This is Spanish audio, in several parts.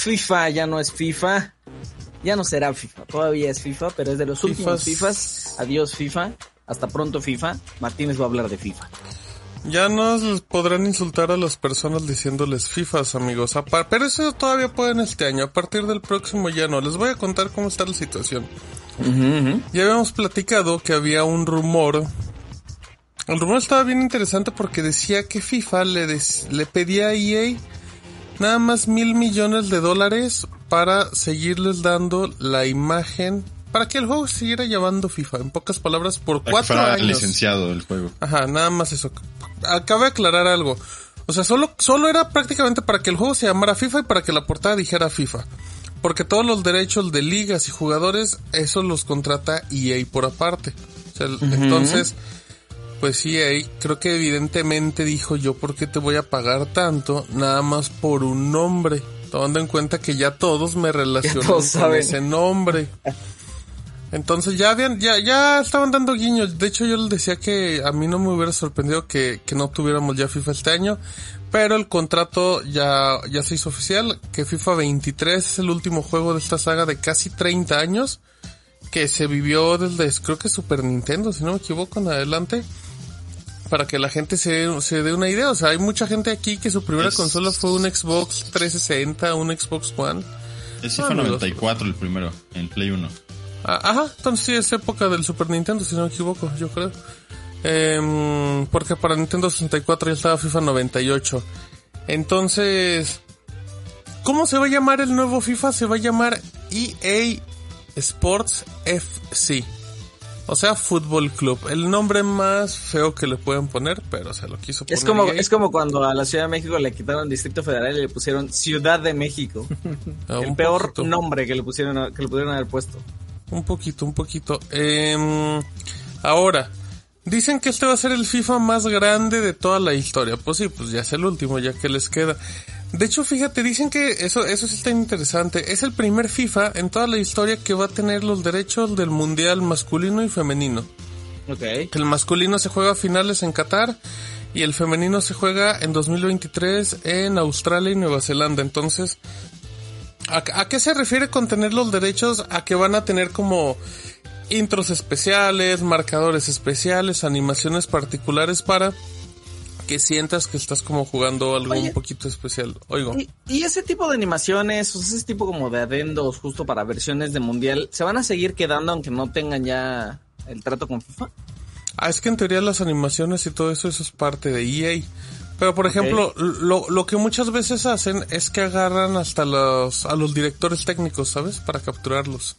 FIFA ya no es FIFA. Ya no será FIFA. Todavía es FIFA, pero es de los últimos FIFAs. Adiós FIFA. Hasta pronto FIFA. Martínez va a hablar de FIFA. Ya no podrán insultar a las personas diciéndoles FIFAs, amigos. Pero eso todavía pueden este año. A partir del próximo ya no. Les voy a contar cómo está la situación. Ya habíamos platicado que había un rumor. El rumor estaba bien interesante porque decía que FIFA le, le pedía a EA nada más mil millones de dólares para seguirles dando la imagen para que el juego siguiera llamando FIFA, en pocas palabras, por cuatro años. licenciado el juego. Ajá, nada más eso. Acabo de aclarar algo. O sea, solo, solo era prácticamente para que el juego se llamara FIFA y para que la portada dijera FIFA. Porque todos los derechos de ligas y jugadores, eso los contrata EA por aparte. Entonces, pues EA creo que evidentemente dijo yo, ¿por qué te voy a pagar tanto? Nada más por un nombre. Tomando en cuenta que ya todos me relacionan con ese nombre. Entonces ya habían, ya, ya estaban dando guiños. De hecho, yo les decía que a mí no me hubiera sorprendido que, que no tuviéramos ya FIFA este año. Pero el contrato ya, ya se hizo oficial, que FIFA 23 es el último juego de esta saga de casi 30 años, que se vivió desde, creo que Super Nintendo, si no me equivoco, en adelante, para que la gente se, se dé una idea. O sea, hay mucha gente aquí que su primera consola fue un Xbox 360, un Xbox One. Es FIFA 94 el primero, en Play 1. Ah, ajá, entonces sí es época del Super Nintendo, si no me equivoco, yo creo. Eh, porque para Nintendo 64 ya estaba FIFA 98. Entonces, ¿cómo se va a llamar el nuevo FIFA? Se va a llamar EA Sports FC. O sea, Fútbol Club. El nombre más feo que le pueden poner, pero se lo quiso poner. Es como, es como cuando a la Ciudad de México le quitaron Distrito Federal y le pusieron Ciudad de México. Ah, el peor nombre que le pusieron que le pudieron haber puesto. Un poquito, un poquito. Eh, ahora, dicen que este va a ser el FIFA más grande de toda la historia. Pues sí, pues ya es el último, ya que les queda. De hecho, fíjate, dicen que eso, eso sí está interesante. Es el primer FIFA en toda la historia que va a tener los derechos del mundial masculino y femenino. Ok. El masculino se juega a finales en Qatar y el femenino se juega en 2023 en Australia y Nueva Zelanda. Entonces, ¿A, qué se refiere con tener los derechos? A que van a tener como intros especiales, marcadores especiales, animaciones particulares para que sientas que estás como jugando algo un poquito especial. Oigo. ¿y, ese tipo de animaciones, o ese tipo como de adendos justo para versiones de mundial, se van a seguir quedando aunque no tengan ya el trato con FIFA? Ah, es que en teoría las animaciones y todo eso, eso es parte de EA. Pero por ejemplo, lo, lo que muchas veces hacen es que agarran hasta los, a los directores técnicos, ¿sabes? Para capturarlos.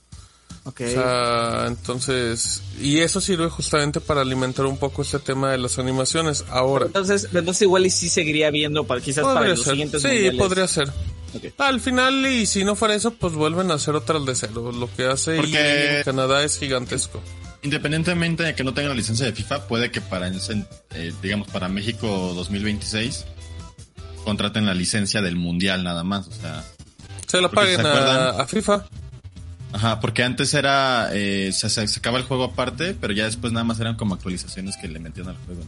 Ok. O sea, entonces, y eso sirve justamente para alimentar un poco este tema de las animaciones. Ahora. Entonces, entonces igual y sí seguiría viendo para quizás para los siguientes Sí, podría ser. Al final, y si no fuera eso, pues vuelven a hacer otras de cero. Lo que hace en Canadá es gigantesco independientemente de que no tenga la licencia de FIFA, puede que para, eh, digamos, para México 2026 contraten la licencia del Mundial nada más, o sea... Se la paguen a, FIFA. Ajá, porque antes era, eh, se, sacaba el juego aparte, pero ya después nada más eran como actualizaciones que le metían al juego.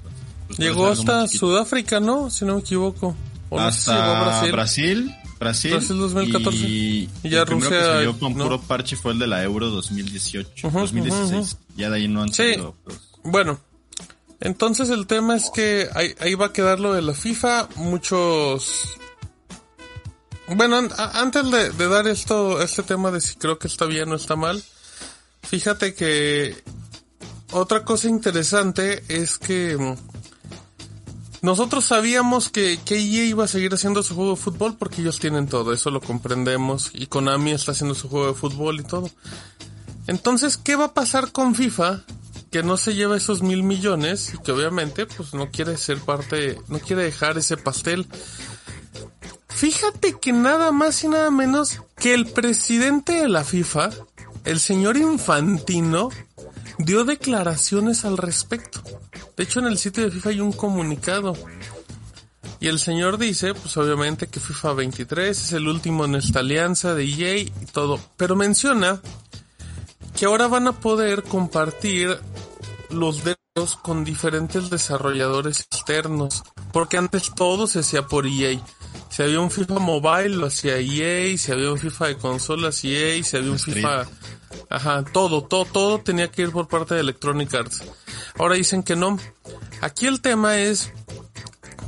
Pues, Llegó hasta Sudáfrica, ¿no? Si no me equivoco. hasta Brasil Brasil, 2014. Y, ya el Rusia que salió con puro parche fue el de la Euro 2018, 2016. Ya de ahí no han sí. Pues. Bueno, entonces el tema es que ahí, va a quedar lo de la FIFA. Muchos bueno, antes de, dar esto, este tema de si creo que está bien o está mal, fíjate que otra cosa interesante es que nosotros sabíamos que, que EA iba a seguir haciendo su juego de fútbol porque ellos tienen todo, eso lo comprendemos. Y Konami está haciendo su juego de fútbol y todo. Entonces, ¿qué va a pasar con FIFA? Que no se lleva esos mil millones y que obviamente pues no quiere ser parte, no quiere dejar ese pastel. Fíjate que nada más y nada menos que el presidente de la FIFA, el señor Infantino, dio declaraciones al respecto. De hecho, en el sitio de FIFA hay un comunicado. Y el señor dice, pues obviamente que FIFA 23 es el último en esta alianza de EA y todo. Pero menciona que ahora van a poder compartir los derechos con diferentes desarrolladores externos. Porque antes todo se hacía por EA. Si había un FIFA mobile, lo hacía EA. Si había un FIFA de consolas, EA. Si había un FIFA... Ajá, todo, todo, todo tenía que ir por parte de Electronic Arts. Ahora dicen que no. Aquí el tema es...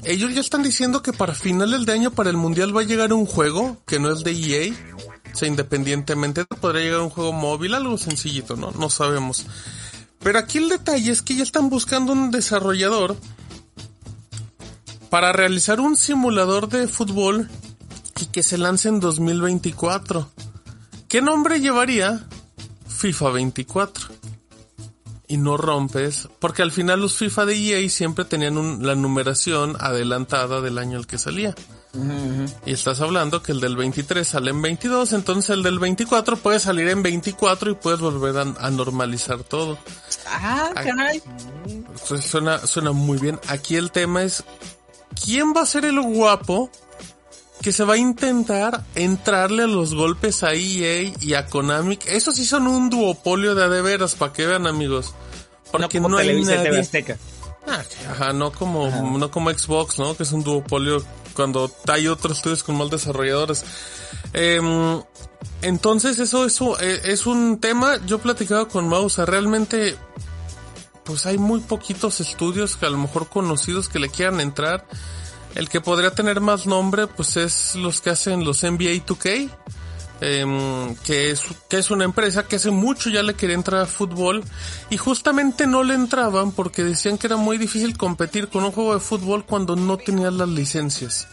Ellos ya están diciendo que para finales de año para el Mundial va a llegar un juego que no es de EA. O sea, independientemente podría llegar un juego móvil, algo sencillito, ¿no? No sabemos. Pero aquí el detalle es que ya están buscando un desarrollador para realizar un simulador de fútbol y que se lance en 2024. ¿Qué nombre llevaría? FIFA 24. Y no rompes, porque al final los FIFA de EA siempre tenían la numeración adelantada del año al que salía. Y estás hablando que el del 23 sale en 22, entonces el del 24 puede salir en 24 y puedes volver a, normalizar todo. Ah, caray. Suena, suena muy bien. Aquí el tema es ¿quién va a ser el guapo que se va a intentar entrarle a los golpes a EA y a Konami? Esos sí son un duopolio de adeveras, para que vean amigos. Porque no, hay nadie... Ah, ajá, no como, no como Xbox, ¿no? Que es un duopolio cuando hay otros estudios con más desarrolladores. Em, entonces eso, eso eh, es un tema, yo platicaba con Mouse, realmente pues hay muy poquitos estudios que a lo mejor conocidos que le quieran entrar. El que podría tener más nombre, pues es los que hacen los NBA 2K, em, que, es, que es una empresa que hace mucho ya le quería entrar a fútbol y justamente no le entraban porque decían que era muy difícil competir con un juego de fútbol cuando no tenían las licencias.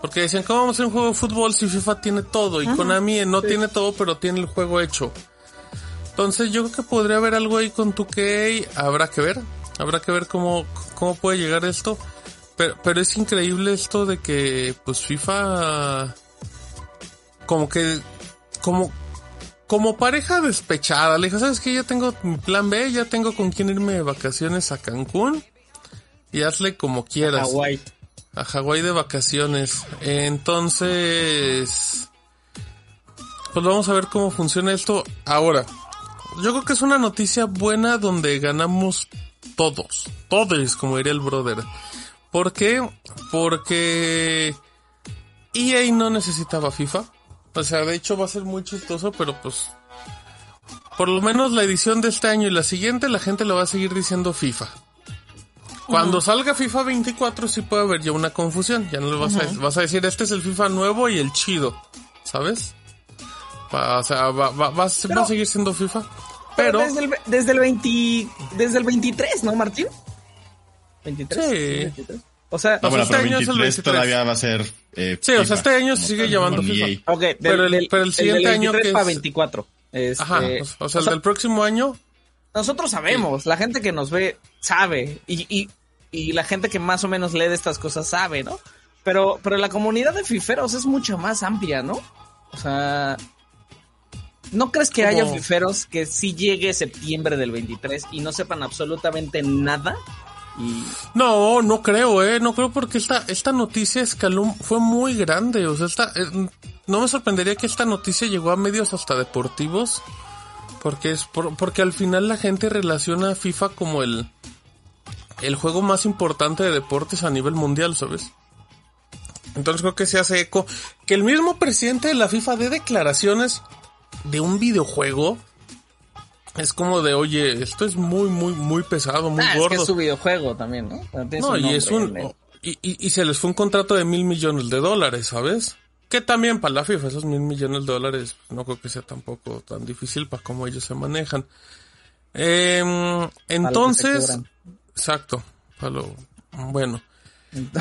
Porque decían, ¿cómo vamos a hacer un juego de fútbol si FIFA tiene todo? Y Konami no tiene todo, pero tiene el juego hecho. Entonces yo creo que podría haber algo ahí con 2K, habrá que ver, habrá que ver cómo, cómo puede llegar esto. Pero, pero es increíble esto de que pues FIFA como que como como pareja despechada, le dijo, ¿sabes qué? Ya tengo mi plan B, ya tengo con quién irme de vacaciones a Cancún y hazle como quieras. A Hawái. A Hawái de vacaciones. Entonces, pues vamos a ver cómo funciona esto ahora yo creo que es una noticia buena donde ganamos todos, todos, como diría el brother. ¿Por qué? Porque EA no necesitaba FIFA. O sea, de hecho va a ser muy chistoso, pero pues por lo menos la edición de este año y la siguiente la gente lo va a seguir diciendo FIFA. Cuando salga FIFA 24 sí puede haber ya una confusión. Ya no le vas, a, vas a decir este es el FIFA nuevo y el chido. ¿Sabes? O sea, va, va, va, a seguir siendo FIFA. Pero, desde, el, desde el 20, desde el 23, ¿no, Martín? 23. Sí. O sea, no, este año es el 23. todavía va a ser. Eh, sí, o sea, este año se sigue llamando FIFA. Okay, pero, el, pero el siguiente año. Que es... para 24. Este, Ajá, o, sea, el del próximo año. Nosotros sabemos, la gente que nos ve sabe. Y, y, y la gente que más o menos lee de estas cosas sabe, ¿no? Pero, pero la comunidad de fiferos es mucho más amplia, ¿no? O sea, ¿No crees que haya fiferos que sí llegue septiembre del 23 y no sepan absolutamente nada? No, no creo, eh, no creo porque esta, esta noticia escaló, fue muy grande, o sea, esta, eh, no me sorprendería que esta noticia llegó a medios hasta deportivos, porque es porque al final la gente relaciona a FIFA como el, el juego más importante de deportes a nivel mundial, ¿sabes? Entonces creo que se hace eco que el mismo presidente de la FIFA dé declaraciones de un videojuego es como de, oye, esto es muy, muy, muy pesado, muy gordo. Ah, es que es su videojuego también, ¿no? no, y es un... Y, y, se les fue un contrato de mil millones de dólares, ¿sabes? Que también para la FIFA esos mil millones de dólares no creo que sea tampoco tan difícil para cómo ellos se manejan. Eh, entonces, exacto, para lo, bueno.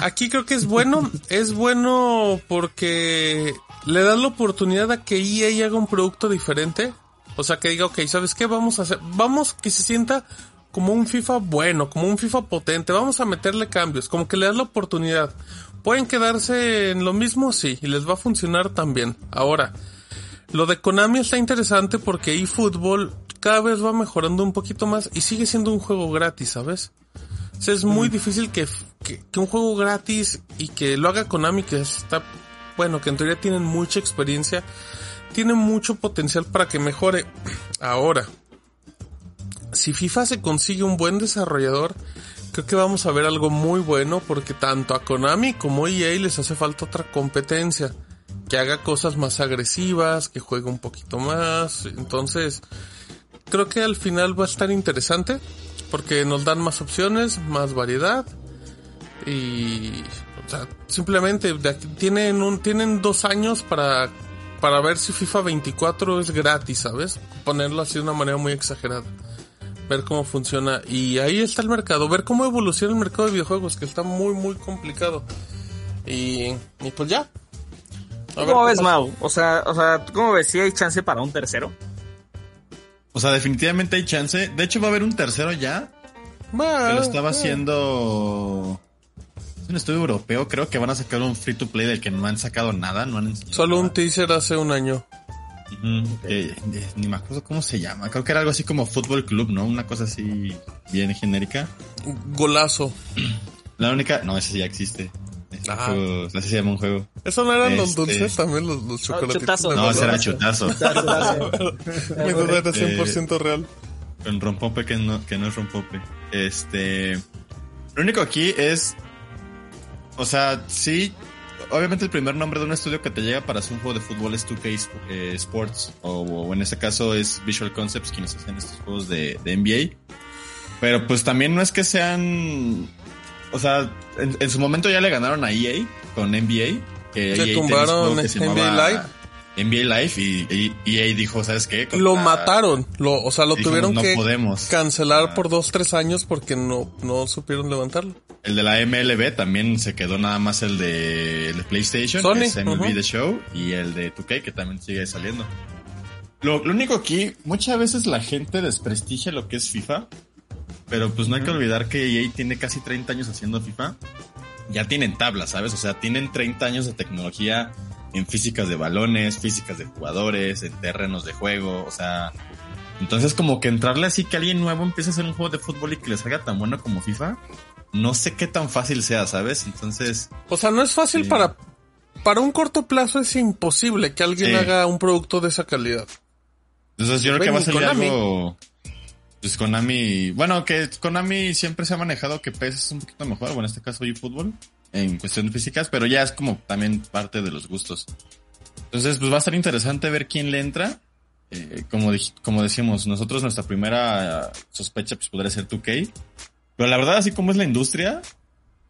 Aquí creo que es bueno, es bueno porque le das la oportunidad a que EA haga un producto diferente. O sea, que diga, ok, ¿sabes qué? Vamos a hacer, vamos que se sienta como un FIFA bueno, como un FIFA potente, vamos a meterle cambios, como que le das la oportunidad. ¿Pueden quedarse en lo mismo? Sí, y les va a funcionar también. Ahora, lo de Konami está interesante porque eFootball cada vez va mejorando un poquito más y sigue siendo un juego gratis, ¿sabes? Es muy difícil que, un juego gratis y que lo haga Konami, que está, bueno, que en teoría tienen mucha experiencia, tiene mucho potencial para que mejore. Ahora, si FIFA se consigue un buen desarrollador, creo que vamos a ver algo muy bueno porque tanto a Konami como a EA les hace falta otra competencia que haga cosas más agresivas, que juegue un poquito más. Entonces, creo que al final va a estar interesante porque nos dan más opciones, más variedad y o sea, simplemente tienen un tienen dos años para para ver si FIFA 24 es gratis, ¿sabes? Ponerlo así de una manera muy exagerada. Ver cómo funciona. Y ahí está el mercado. Ver cómo evoluciona el mercado de videojuegos, que está muy, muy complicado. Y, y pues ya. ¿Cómo ves, Mau? O sea, o sea, ¿cómo ves? ¿Si hay chance para un tercero? O sea, definitivamente hay chance. De hecho, va a haber un tercero ya. que lo estaba haciendo. Es un estudio europeo. Creo que van a sacar un free to play del que no han sacado nada. No han Solo un teaser hace un año. Eh, eh, ni me acuerdo cómo se llama. Creo que era algo así como Fútbol Club, ¿no? Una cosa así bien genérica. Golazo. La única. No, ese ya existe. Ah. Juego, así se llama un juego. Eso no eran los este, dulces, también los, los chocolatitos. No, ese era chutazo. Mi duda era 100% real. Con rompope que no, que no es rompope. Este. Lo único aquí es. O sea, sí. Obviamente el primer nombre de un estudio que te llega para hacer un juego de fútbol es 2K eh, Sports. O, en este caso es Visual Concepts quienes hacen estos juegos de, de NBA. Pero pues también no es que sean o sea, en, su momento ya le ganaron a EA con NBA. Que Se EA tumbaron NBA Live. NBA Live y, EA dijo, ¿sabes qué? lo mataron, lo, o sea, lo tuvieron que cancelar por dos, tres años porque no, no supieron levantarlo. El de la MLB también se quedó nada más el de, PlayStation, Sony, que es MLB The Show, y el de 2K que también sigue saliendo. Lo, lo único aquí, muchas veces la gente desprestigia lo que es FIFA pero pues no hay que olvidar que EA tiene casi 30 años haciendo FIFA. Ya tienen tablas, ¿sabes? O sea, tienen 30 años de tecnología en físicas de balones, físicas de jugadores, en terrenos de juego, o sea... Entonces como que entrarle así que alguien nuevo empiece a hacer un juego de fútbol y que le salga tan bueno como FIFA, no sé qué tan fácil sea, ¿sabes? Entonces... O sea, no es fácil para... Para un corto plazo es imposible que alguien haga un producto de esa calidad. Entonces yo creo que va a salir algo pues Konami, bueno, que Konami siempre se ha manejado que PES es un poquito mejor, bueno, en este caso eFootball, en cuestión de físicas, pero ya es como también parte de los gustos. Entonces, pues va a ser interesante ver quién le entra. Eh, como, como decíamos, nosotros nuestra primera sospecha pues podría ser 2K. Pero la verdad, así como es la industria,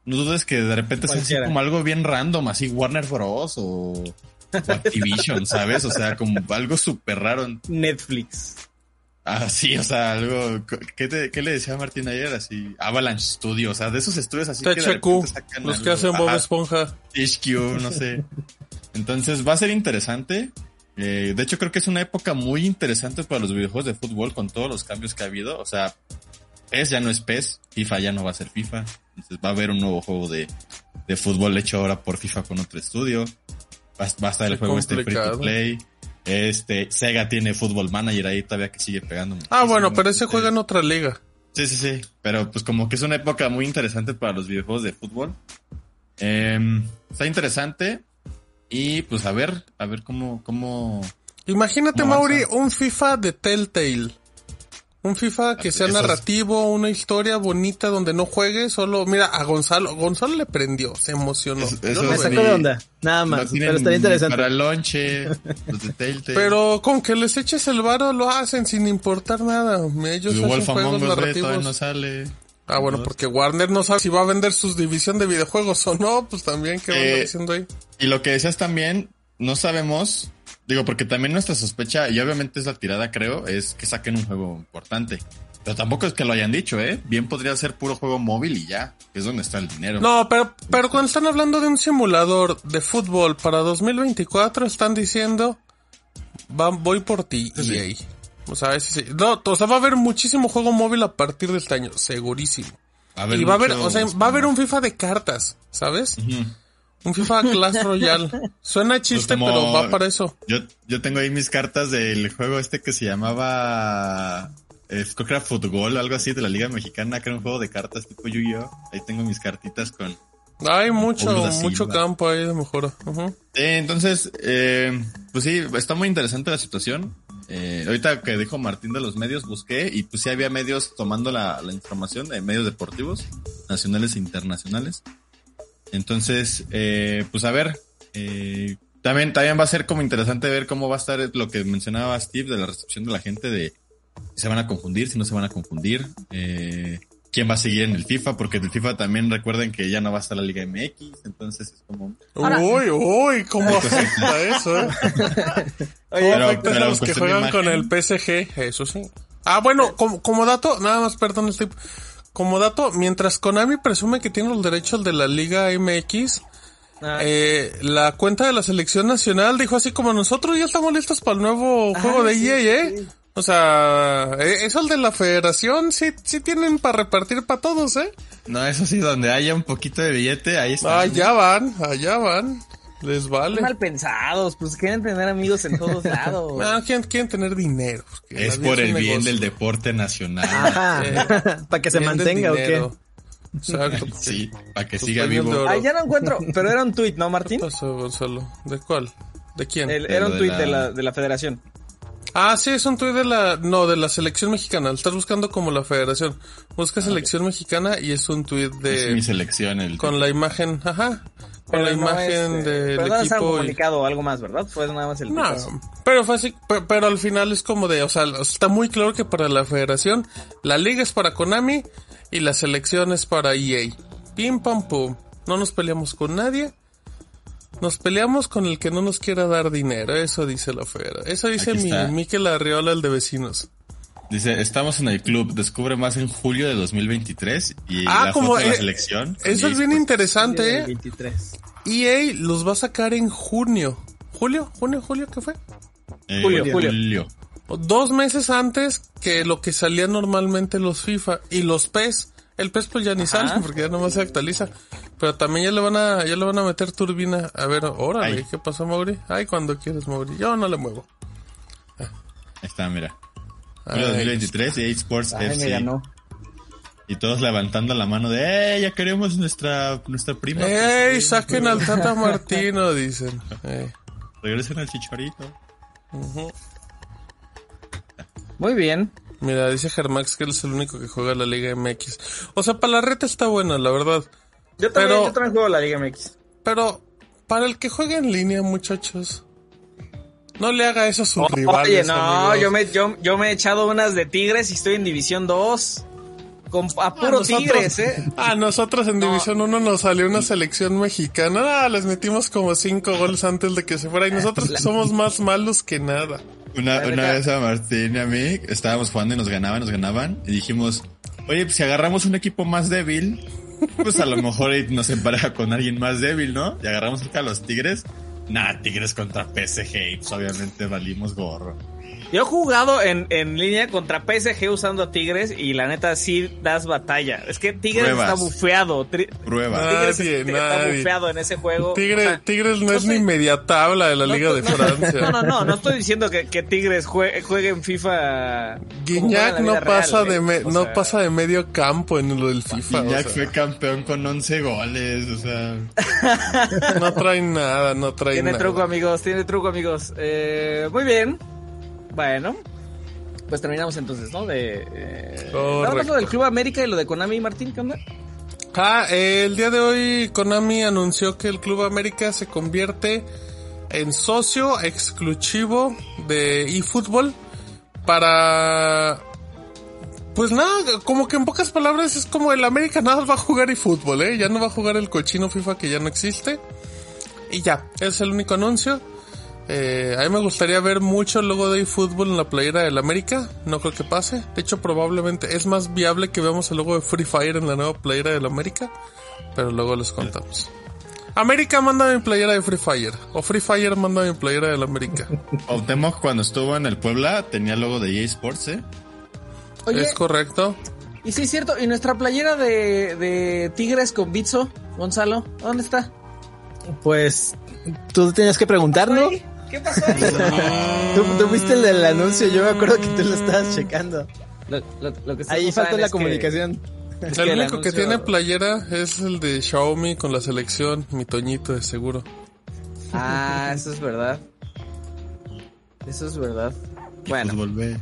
no dudes que de repente sea así como algo bien random, así Warner Bros. o, o Activision, ¿sabes? O sea, como algo súper raro. Netflix. Ah, sí, o sea, algo. ¿qué, ¿Qué, le decía Martín ayer? Así, Avalanche Studio, o sea, de esos estudios así. THQ, que los que hacen Bob Esponja. THQ, no sé. Entonces, va a ser interesante. Eh, de hecho, creo que es una época muy interesante para los videojuegos de fútbol con todos los cambios que ha habido. O sea, PES ya no es PES, FIFA ya no va a ser FIFA. Entonces, va a haber un nuevo juego de, de fútbol hecho ahora por FIFA con otro estudio. Va, va a estar el juego este free to play. Este, Sega tiene Football Manager ahí todavía que sigue pegando. Ah, bueno, pero ese juega en otra liga. Sí, sí, sí. Pero pues como que es una época muy interesante para los videojuegos de fútbol. Em, está interesante. Y pues a ver, a ver cómo, cómo. Imagínate, Mauri, un FIFA de Telltale. Un FIFA que sea narrativo, una historia bonita donde no juegue, solo, mira, a Gonzalo, Gonzalo le prendió, se emocionó. me sacó de onda, nada más, pero estaría interesante. Para el lonche, Pero con que les eches el varo lo hacen sin importar nada. Ellos hacen juegos narrativos. no sale. Ah, bueno, porque Warner no sabe si va a vender su división de videojuegos o no, pues también, ¿qué eh, diciendo ahí? Y lo que decías también, no sabemos Digo, porque también nuestra sospecha, y obviamente es la tirada, creo, es que saquen un juego importante. Pero tampoco es que lo hayan dicho, ¿eh? Bien podría ser puro juego móvil y ya, que es donde está el dinero. No, pero, pero cuando están hablando de un simulador de fútbol para 2024, están diciendo, voy por ti, EA. O sea, ese sí. No, o sea, va a haber muchísimo juego móvil a partir de este año, segurísimo. y va a haber, o sea, va a haber un FIFA de cartas, ¿sabes? Un FIFA Clash Royale. Suena pues chiste, pero va para eso. Yo, yo tengo ahí mis cartas del juego este que se llamaba. Eh, creo que era Fútbol, algo así de la Liga Mexicana, que era un juego de cartas tipo Yu-Gi-Oh! Ahí tengo mis cartitas con. Hay mucho, mucho campo ahí de mejora. entonces, eh, pues sí, está muy interesante la situación. Eh, ahorita que dijo Martín de los medios, busqué y pues sí había medios tomando la, la información de medios deportivos, nacionales e internacionales. Entonces, eh, pues a ver, eh, también, también va a ser como interesante ver cómo va a estar lo que mencionaba Steve de la recepción de la gente de si se van a confundir, si no se van a confundir, eh, quién va a seguir en el FIFA, porque en el FIFA también recuerden que ya no va a estar la Liga MX, entonces es como... uy, uy, ¿cómo afecta eso? Eh? Oye, pero, afecta a los que juegan con el PSG? Eso sí. Ah, bueno, como, como dato, nada más, perdón, Steve. Como dato, mientras Konami presume que tiene los derechos de la Liga MX, ah. eh, la cuenta de la selección nacional dijo así como nosotros ya estamos listos para el nuevo ah, juego de EA, ¿eh? O sea, eh, eso el de la federación sí, sí tienen para repartir para todos, ¿eh? No, eso sí, donde haya un poquito de billete, ahí está. Allá van, allá van. Les vale. mal pensados, pues quieren tener amigos en todos lados. no, quieren, tener dinero. Es por el bien del deporte nacional. para que se mantenga o qué. Exacto. Sí, para que siga vivo. Ah, ya no encuentro, pero era un tuit, ¿no, Martín? ¿Qué pasó, Gonzalo? ¿De cuál? ¿De quién? era un tuit de la, de la federación. Ah, sí, es un tuit de la, no, de la selección mexicana. estás buscando como la federación. Busca selección mexicana y es un tuit de... Es mi selección, el... Con la imagen, ajá. Con la imagen es, del pero no equipo. comunicado o algo más, ¿verdad? Fue nada más el No, pero fue así, pero, al final es como de, o sea, está muy claro que para la federación, la liga es para Konami y la selección es para EA. Pim pam pum. No nos peleamos con nadie. Nos peleamos con el que no nos quiera dar dinero, eso dice la fera. Eso dice mi Miquel Arriola, el de vecinos. Dice, estamos en el club, descubre más en julio de 2023 y ah, la como foto de la selección. Eso es bien interesante, ¿eh? EA los va a sacar en junio. ¿Julio? ¿Junio? ¿Julio? ¿Qué fue? Eh, julio, julio. Dos meses antes que lo que salía normalmente los FIFA y los PES. El PES pues ya ni sale porque ya nomás se actualiza. Pero también ya le van a, ya le van a meter turbina. A ver, órale, ¿qué pasó, Mauri? Ay, cuando quieres, Mauri. Yo no le muevo. Ahí está, mira. 2023 y Sports FC. Y todos levantando la mano de, ¡eh! Ya queremos nuestra, nuestra prima. ¡Ey! Saquen al Tata Martino, dicen. Regresen al chicharito. Muy bien. Mira, dice Germax que él es el único que juega la Liga MX. O sea, para la reta está buena, la verdad. Yo también, yo también juego la Liga MX. Pero, para el que juega en línea, muchachos. No le haga eso a sus rivales. Oye, no, yo me, yo, yo me he echado unas de Tigres y estoy en División 2. Con, a puro Tigres, ¿eh? A nosotros en División 1 nos salió una selección mexicana. Ah, les metimos como 5 goles antes de que se fuera. Y nosotros somos más malos que nada. Una, una vez a Martín y a mí estábamos jugando y nos ganaban, nos ganaban. Y dijimos, oye, pues si agarramos un equipo más débil, pues a lo mejor nos empareja con alguien más débil, ¿no? Y agarramos a los Tigres. Nah, Tigres contra PSG, pues obviamente valimos gorro. Yo he jugado en, en línea contra PSG usando a Tigres y la neta sí das batalla. Es que Tigres está bufeado. Prueba. Tigres está bufeado en ese juego. Tigres no, es ni media tabla de la Liga de Francia. No, no, no, no estoy diciendo que, que Tigres juegue, en FIFA. Guiñac no pasa de no pasa de medio campo en lo del FIFA. Guiñac fue campeón con 11 goles, o sea. no trae nada, no trae tiene nada. Tiene truco, amigos, tiene truco, amigos. Eh, muy bien. Bueno, pues terminamos entonces, ¿no? De. Eh, hablando del Club América y lo de Konami, Martín, ¿qué onda? Ah, el día de hoy Konami anunció que el Club América se convierte en socio exclusivo de eFootball para pues nada, como que en pocas palabras es como el América nada va a jugar eFootball, ¿eh? Ya no va a jugar el cochino FIFA que ya no existe. Y ya, es el único anuncio. Eh, a mí me gustaría ver mucho el logo de eFootball en la playera del América. No creo que pase. De hecho, probablemente es más viable que veamos el logo de Free Fire en la nueva playera del América. Pero luego les contamos. América manda mi playera de Free Fire. O Free Fire manda mi playera del América. Autemoc cuando estuvo en el Puebla tenía el logo de EA Sports, ¿eh? es correcto. Y sí, es cierto. ¿Y nuestra playera de, de Tigres con Bitso, Gonzalo? ¿Dónde está? Pues tú tenías que preguntar, ¿no? ¿Qué pasó? ¿Tú, viste el del anuncio, yo me acuerdo que tú lo estabas checando. Ahí falta la comunicación. el único que tiene playera es el de Xiaomi con la selección, mi Toñito de seguro. Ah, eso es verdad. Eso es verdad. Bueno. Fútbol B.